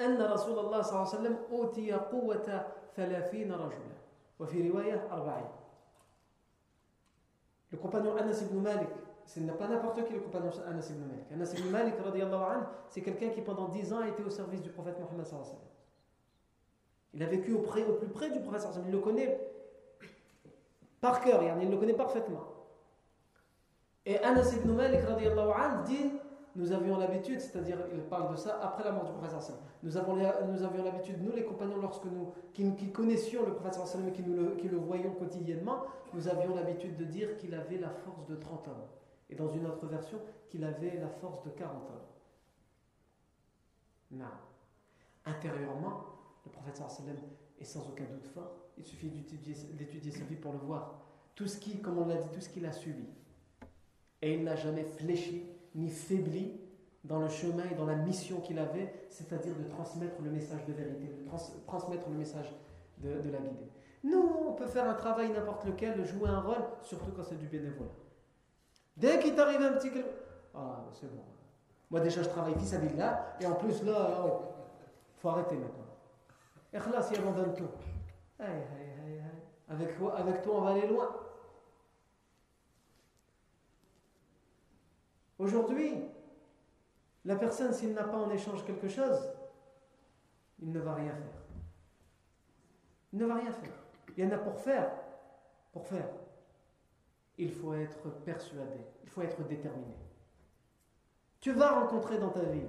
أن رسول الله صلى الله عليه وسلم أوتي قوة ثلاثين رجلا وفي رواية أربعين le compagnon Anas ibn Malik, ce n'est pas n'importe qui le compagnon Anas ibn Malik. Anas ibn Malik, c'est quelqu'un qui pendant 10 ans a été au service du prophète Mohammed. Il a vécu au, au plus près du prophète. Il le connaît par cœur, il le connaît parfaitement. Et Anas ibn Malik dit nous avions l'habitude, c'est-à-dire il parle de ça après la mort du prophète nous, avons, nous avions l'habitude, nous les compagnons, lorsque nous, qui, connaissions le prophète et qui, nous le, qui le voyions quotidiennement, nous avions l'habitude de dire qu'il avait la force de 30 hommes. Et dans une autre version, qu'il avait la force de 40 hommes. Non. Intérieurement, le prophète est sans aucun doute fort. Il suffit d'étudier sa vie pour le voir. Tout ce qui, comme on l'a dit, tout ce qu'il a subi. Et il n'a jamais fléchi ni faibli dans le chemin et dans la mission qu'il avait, c'est-à-dire de transmettre le message de vérité, de transmettre le message de, la guidée. Nous, on peut faire un travail n'importe lequel, jouer un rôle, surtout quand c'est du bénévolat. Dès qu'il t'arrive un petit... Ah, c'est bon. Moi déjà, je travaille vis à vis là, et en plus là, il faut arrêter maintenant. Ikhlas, il abandonne tout. Avec, avec toi, on va aller loin. Aujourd'hui, la personne, s'il n'a pas en échange quelque chose, il ne va rien faire. Il ne va rien faire. Il y en a pour faire. Pour faire. Il faut être persuadé. Il faut être déterminé. Tu vas rencontrer dans ta vie,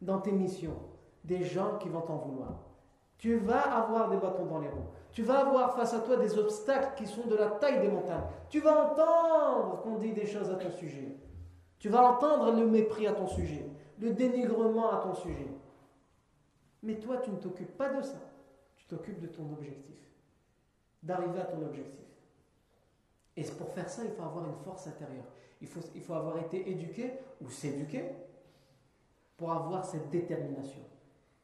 dans tes missions, des gens qui vont t'en vouloir. Tu vas avoir des bâtons dans les roues. Tu vas avoir face à toi des obstacles qui sont de la taille des montagnes. Tu vas entendre qu'on dit des choses à ton sujet. Tu vas entendre le mépris à ton sujet, le dénigrement à ton sujet. Mais toi, tu ne t'occupes pas de ça. Tu t'occupes de ton objectif, d'arriver à ton objectif. Et pour faire ça, il faut avoir une force intérieure. Il faut, avoir été éduqué ou s'éduquer pour avoir cette détermination.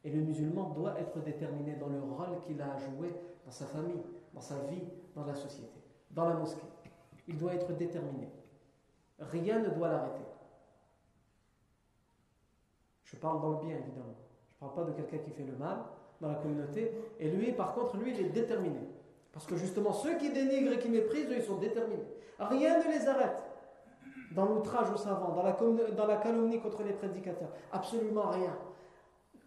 Et le musulman doit être déterminé dans le rôle qu'il a à jouer dans sa famille, dans sa vie, dans la société, dans la mosquée. Il doit être déterminé. Rien ne doit l'arrêter. Je parle dans le bien, évidemment. Je ne parle pas de quelqu'un qui fait le mal dans la communauté. Et lui, par contre, lui, il est déterminé. Parce que justement, ceux qui dénigrent et qui méprisent, ils sont déterminés. Rien ne les arrête. Dans l'outrage aux savants, dans la, dans la calomnie contre les prédicateurs. Absolument rien.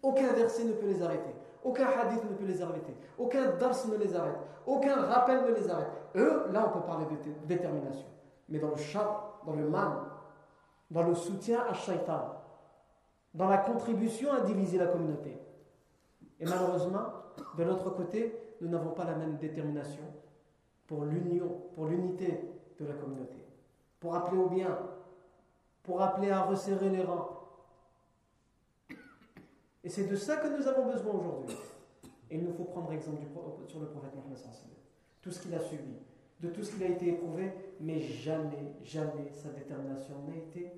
Aucun verset ne peut les arrêter. Aucun hadith ne peut les arrêter. Aucun dars ne les arrête. Aucun rappel ne les arrête. Eux, là, on peut parler de détermination. Mais dans le chat, dans le mal, dans le soutien à shaitan, dans la contribution à diviser la communauté. Et malheureusement, de l'autre côté, nous n'avons pas la même détermination pour l'union, pour l'unité de la communauté, pour appeler au bien, pour appeler à resserrer les rangs. Et c'est de ça que nous avons besoin aujourd'hui. Et il nous faut prendre exemple sur le prophète Mohammed tout ce qu'il a subi, de tout ce qu'il a été éprouvé, mais jamais, jamais sa détermination n'a été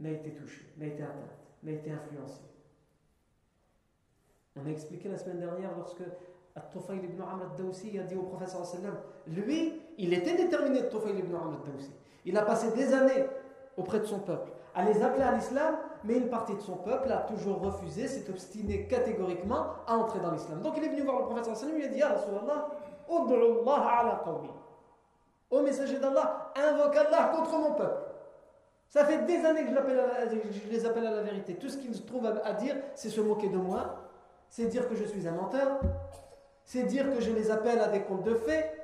n'a été touchée, n'a été atteinte, n'a été influencée. On a expliqué la semaine dernière lorsque At-Tufayl ibn Amr al-Dawsi a dit au prophète sallam, lui, il était déterminé, At-Tufayl ibn Amr al-Dawsi. Il a passé des années auprès de son peuple à les appeler à l'islam, mais une partie de son peuple a toujours refusé, s'est obstiné catégoriquement à entrer dans l'islam. Donc il est venu voir le prophète sallam, il a dit, Ya Rasulallah, Allah Ô messager d'Allah, invoque Allah contre mon peuple. Ça fait des années que je, les appelle à la vérité. Tout ce qu'ils trouvent à, dire, c'est se moquer de moi, c'est dire que je suis un menteur, c'est dire que je les appelle à des comptes de faits.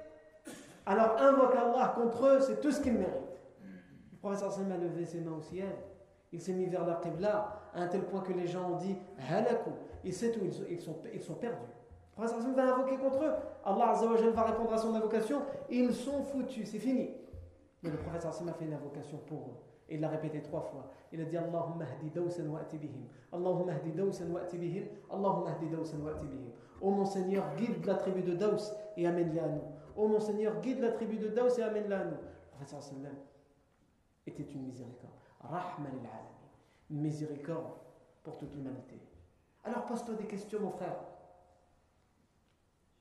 Alors invoque Allah contre eux, c'est tout ce qu'ils méritent. Le professeur Sam a levé ses mains au ciel. Il s'est mis vers la Qibla à un tel point que les gens ont dit Halakou. Il sait où ils sont, perdus. Sam va invoquer contre eux. Allah va répondre à son invocation. Ils sont foutus, c'est fini. Mais le Sam a fait une invocation pour eux. Et il l'a répété trois fois. Il a dit Allahumma hdi dawsan wa bihim. Allahumma hdi dawsan wa bihim. Allahumma hdi dawsan wa bihim. Ô mon Seigneur, guide la tribu de Daous et amène-la à nous. Ô mon Seigneur, guide la tribu de Daous et amène-la à nous. Le prophète était une miséricorde. Rahman Une miséricorde pour toute l'humanité. Alors pose-toi des questions, mon frère.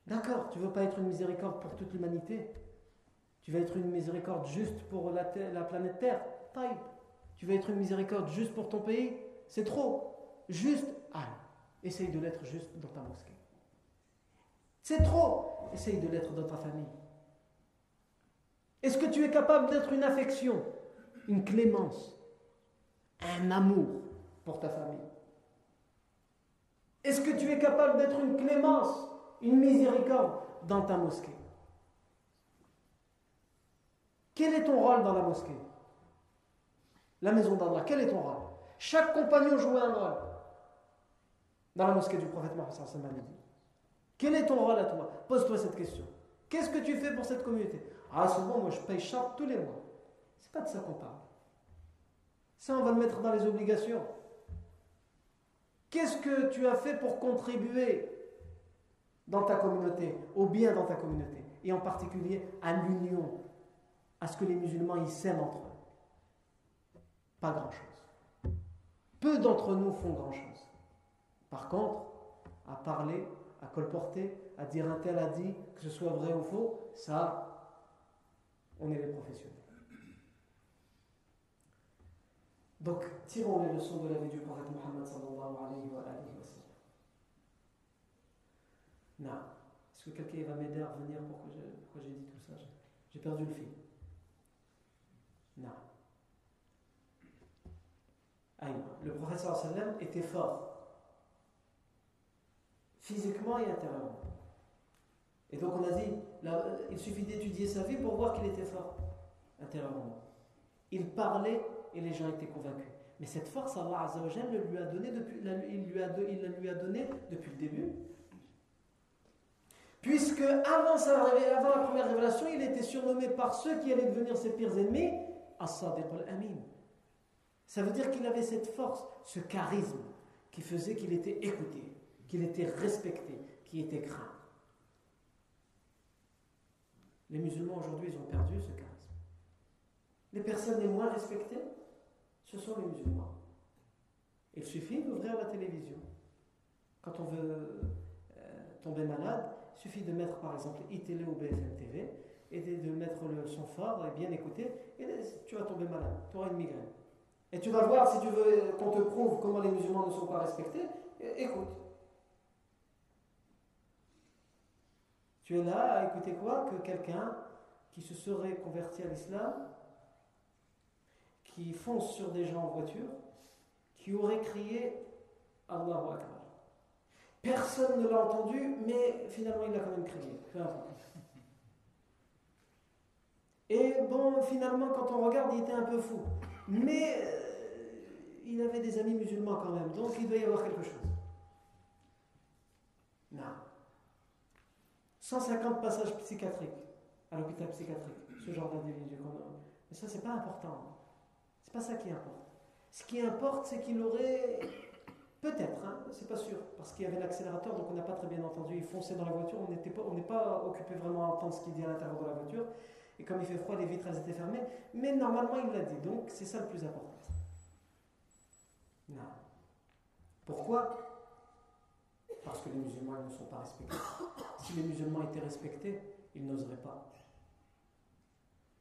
D'accord, tu ne veux pas être une miséricorde pour toute l'humanité Tu veux être une miséricorde juste pour la, la planète Terre Taïb. Tu veux être une miséricorde juste pour ton pays C'est trop. Juste, ah, essaye de l'être juste dans ta mosquée. C'est trop. Essaye de l'être dans ta famille. Est-ce que tu es capable d'être une affection, une clémence, un amour pour ta famille? Est-ce que tu es capable d'être une clémence, une miséricorde dans ta mosquée Quel est ton rôle dans la mosquée? La maison d'Allah, quel est ton rôle? Chaque compagnon joue un rôle dans la mosquée du prophète Mohammed. Quel est ton rôle à toi? Pose-toi cette question. Qu'est-ce que tu fais pour cette communauté? Ah, souvent, moi, je paye charte tous les mois. C'est pas de ça qu'on parle. Ça, on va le mettre dans les obligations. Qu'est-ce que tu as fait pour contribuer dans ta communauté, au bien dans ta communauté, et en particulier à l'union, à ce que les musulmans y s'aiment entre eux Pas grand-chose. Peu d'entre nous font grand-chose. Par contre, à parler à colporter, à dire un tel a dit, que ce soit vrai ou faux, ça, on est les professionnels. Donc, tirons les leçons de la vie du prophète Muhammad sallallahu alayhi wa sallam. Non. Est-ce que quelqu'un va m'aider à revenir pourquoi j'ai dit tout ça? J'ai perdu le fil. Non. Le sallallahu alayhi wa sallam était fort physiquement et intérieurement. Et donc on a dit, il suffit d'étudier sa vie pour voir qu'il était fort intérieurement. Il parlait et les gens étaient convaincus. Mais cette force, Allah le lui a donné depuis, il, lui a, il lui a donné depuis le début. Puisque avant, la première révélation, il était surnommé par ceux qui allaient devenir ses pires ennemis, As-Sadiq al-Amin. Ça veut dire qu'il avait cette force, ce charisme qui faisait qu'il était écouté qu'il était respecté, qui était craint. Les musulmans aujourd'hui, ils ont perdu ce charisme. Les personnes les moins respectées, ce sont les musulmans. Il suffit d'ouvrir la télévision. Quand on veut euh, tomber malade, il suffit de mettre par exemple iTélé ou BFM TV et de, mettre le son fort et bien écouter, et tu vas tomber malade, tu auras une migraine. Et tu vas voir, si tu veux qu'on te prouve comment les musulmans ne sont pas respectés, écoute. Tu es là à écouter quoi? Que quelqu'un qui se serait converti à l'islam, qui fonce sur des gens en voiture, qui aurait crié Allahu Akbar. Personne ne l'a entendu, mais finalement il a quand même crié. Et bon, finalement, quand on regarde, il était un peu fou. Mais euh, il avait des amis musulmans quand même, donc il doit y avoir quelque chose. Non. 150 passages psychiatriques à l'hôpital psychiatrique, ce genre d'individu Mais ça, c'est pas important. C'est pas ça qui importe. Ce qui importe, c'est qu'il aurait. Peut-être, hein, c'est pas sûr, parce qu'il y avait l'accélérateur, donc on n'a pas très bien entendu. Il fonçait dans la voiture, on n'est pas, pas occupé vraiment à entendre ce qu'il dit à l'intérieur de la voiture. Et comme il fait froid, les vitres elles étaient fermées. Mais normalement, il l'a dit, donc c'est ça le plus important. Non. Pourquoi? Parce que les musulmans ne sont pas respectés si les musulmans étaient respectés, ils n'oseraient pas.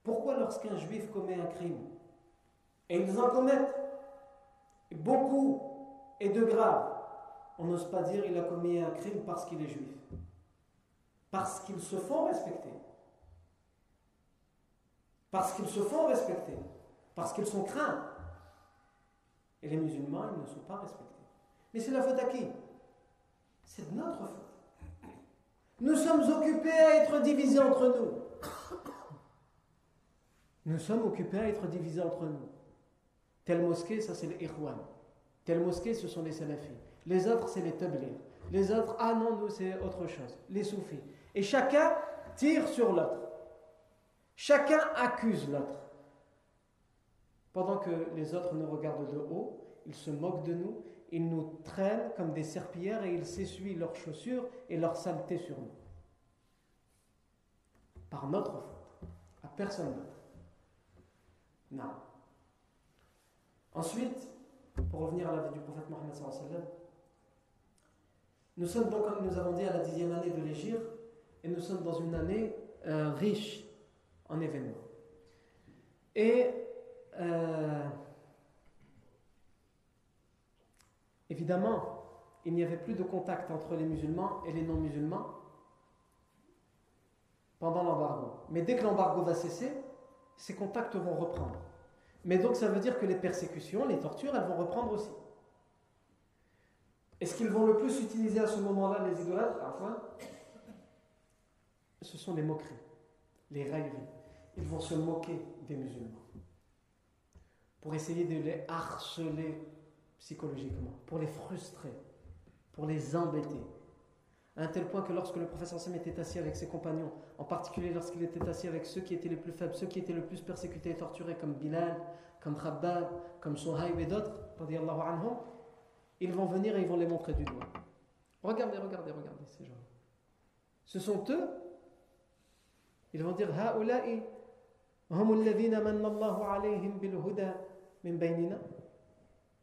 Pourquoi lorsqu'un juif commet un crime, et ils en commettent beaucoup et de grave, on n'ose pas dire qu'il a commis un crime parce qu'il est juif Parce qu'ils se font respecter. Parce qu'ils se font respecter. Parce qu'ils sont craints. Et les musulmans, ils ne sont pas respectés. Mais c'est la faute à qui? C'est notre faute. Nous sommes occupés à être divisés entre nous. Nous sommes occupés à être divisés entre nous. Telle mosquée, ça c'est les Irwan. Telle mosquée, ce sont les Salafis. Les autres, c'est les Tablir. Les autres, ah non, nous c'est autre chose. Les Soufis. Et chacun tire sur l'autre. Chacun accuse l'autre. pendant que les autres nous regardent de haut, ils se moquent de nous, ils nous traînent comme des serpillères et ils s'essuient leurs chaussures et leurs saletés sur nous. Par notre faute, à personne d'autre. Non. Ensuite, pour revenir à la vie du prophète Mohammed nous sommes donc, comme nous avons dit, à la dixième année de l'Égypte et nous sommes dans une année euh, riche en événements. Et euh, évidemment, il n'y avait plus de contact entre les musulmans et les non-musulmans pendant l'embargo. Mais dès que l'embargo va cesser, ces contacts vont reprendre. Mais donc ça veut dire que les persécutions, les tortures, elles vont reprendre aussi. Et ce qu'ils vont le plus utiliser à ce moment-là, les idolâtres, enfin, ce sont les moqueries, les railleries. Ils vont se moquer des musulmans pour essayer de les harceler psychologiquement, pour les frustrer, pour les embêter. À un tel point que lorsque le professeur Sam était assis avec ses compagnons, en particulier lorsqu'il était assis avec ceux qui étaient les plus faibles, ceux qui étaient le plus persécutés et torturés, comme Bilal, comme Khabbab, comme Suhaib et d'autres, ils vont venir et ils vont les montrer du doigt. Regardez, regardez, regardez ces gens. Ce sont eux. Ils vont dire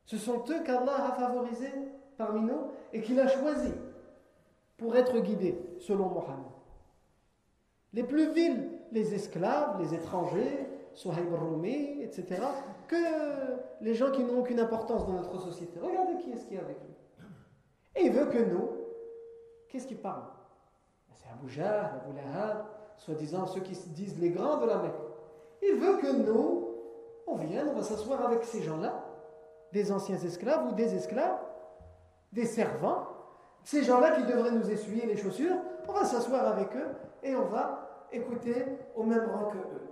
Ce sont eux qu'Allah a favorisés parmi nous et qu'il a choisis pour être guidés selon Mohammed. Les plus vils, les esclaves, les étrangers, Suhaib Rumi, etc., que les gens qui n'ont aucune importance dans notre société. Regardez qui est-ce qui est avec lui. Et il veut que nous, qu'est-ce qu'il parle? C'est Abu Jahl, Abu Lahab, soi-disant ceux qui se disent les grands de la Mecque. Il veut que nous, on vienne, on va s'asseoir avec ces gens-là, des anciens esclaves ou des esclaves, des servants, ces gens-là qui devraient nous essuyer les chaussures, on va s'asseoir avec eux et on va écouter au même rang que eux.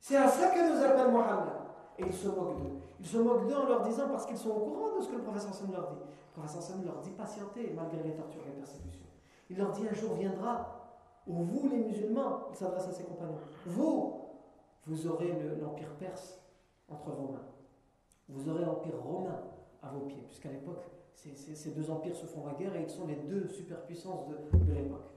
C'est à ça que nous appelle Mohammed. Et ils se moquent d'eux. Ils se moquent d'eux en leur disant, parce qu'ils sont au courant de ce que le professeur Sam leur dit. Le professeur Sam leur dit patientez malgré les tortures et les persécutions. Il leur dit un jour viendra où vous, les musulmans, il s'adresse à ses compagnons, vous, vous aurez l'empire perse entre vos mains. Vous aurez l'empire romain à vos pieds, puisqu'à l'époque, ces deux empires se font la guerre et ils sont les deux superpuissances de, l'époque.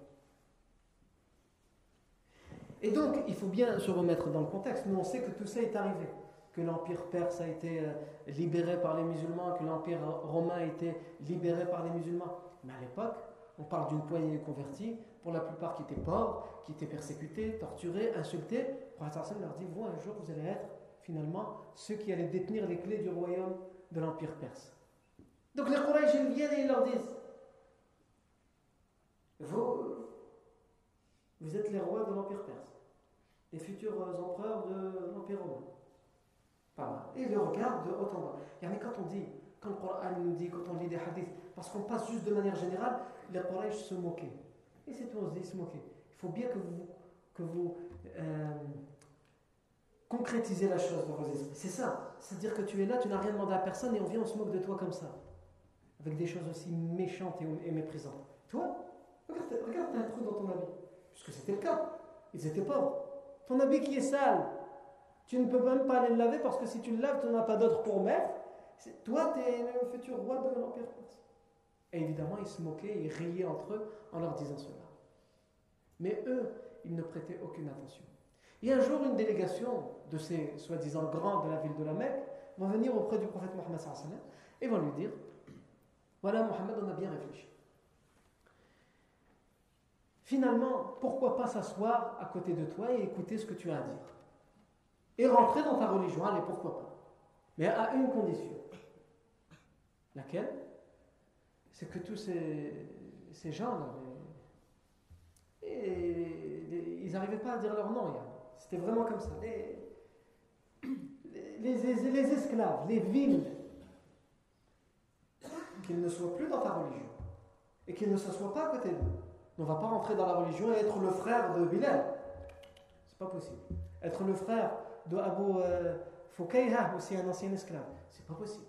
Et donc, il faut bien se remettre dans le contexte. Nous, on sait que tout ça est arrivé. Que l'Empire perse a été euh, libéré par les musulmans, que l'Empire romain a été libéré par les musulmans. Mais à l'époque, on parle d'une poignée de convertis, pour la plupart qui étaient pauvres, qui étaient persécutés, torturés, insultés. Prophète leur dit Vous, un jour, vous allez être finalement ceux qui allaient détenir les clés du royaume de l'Empire perse. Donc les Quraysh, viennent et ils leur disent Vous, vous êtes les rois de l'Empire perse les futurs empereurs de l'Empire romain. Et ils le regardent de haut en bas. Et quand on dit, quand le Coran nous dit, quand on lit des hadiths, parce qu'on passe juste de manière générale, les Quraysh se moquaient. Et c'est tout, on se dit se moquer. Il faut bien que vous, que vous euh, concrétisez la chose dans vos esprits. C'est ça. C'est-à-dire que tu es là, tu n'as rien demandé à personne et on vient, on se moque de toi comme ça. Avec des choses aussi méchantes et, méprisantes. Toi, regarde, regarde, un trou dans ton habit. Puisque c'était le cas. Ils étaient pauvres. Ton habit qui est sale, tu ne peux même pas aller le laver parce que si tu le laves, tu n'en as pas d'autre pour mettre. Toi, tu es le futur roi de l'Empire perse. Et évidemment, ils se moquaient, ils riaient entre eux en leur disant cela. Mais eux, ils ne prêtaient aucune attention. Et un jour, une délégation de ces soi-disant grands de la ville de la Mecque va venir auprès du prophète Mohammed et vont lui dire Voilà, Mohammed, on a bien réfléchi. Finalement, pourquoi pas s'asseoir à côté de toi et écouter ce que tu as à dire? Et rentrer dans ta religion, allez, pourquoi pas? Mais à une condition. Laquelle? C'est que tous ces, gens-là, ils n'arrivaient pas à dire leur nom. C'était vraiment comme ça. Les esclaves, les villes, qu'ils ne soient plus dans ta religion et qu'ils ne s'assoient pas à côté de nous. On ne va pas rentrer dans la religion et être le frère de Bilal. C'est pas possible. Être le frère de Abu euh, aussi un ancien esclave. C'est pas possible.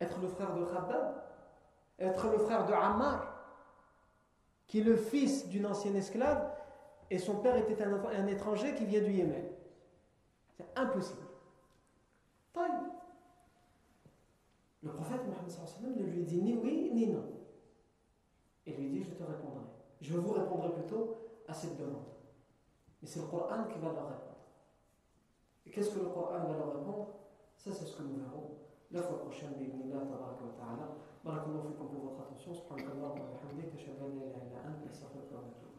Être le frère de Khabbab, être le frère de Ammar, qui est le fils d'une ancienne esclave, et son père était un, étranger qui vient du Yémen. C'est impossible. Le prophète Mohammed ne lui dit ni oui ni non. Il lui dit Je te répondrai. Je vous répondrai plutôt à cette demande. Mais c'est le Coran qui va leur répondre. Et qu'est-ce que le Coran va leur répondre? Ça, c'est ce que nous verrons la fois prochaine. Barakallahu fikum pour votre attention. Subhanakallah wa bihamdik. Ashhadu an la ilaha illa anta astaghfiruka wa atubu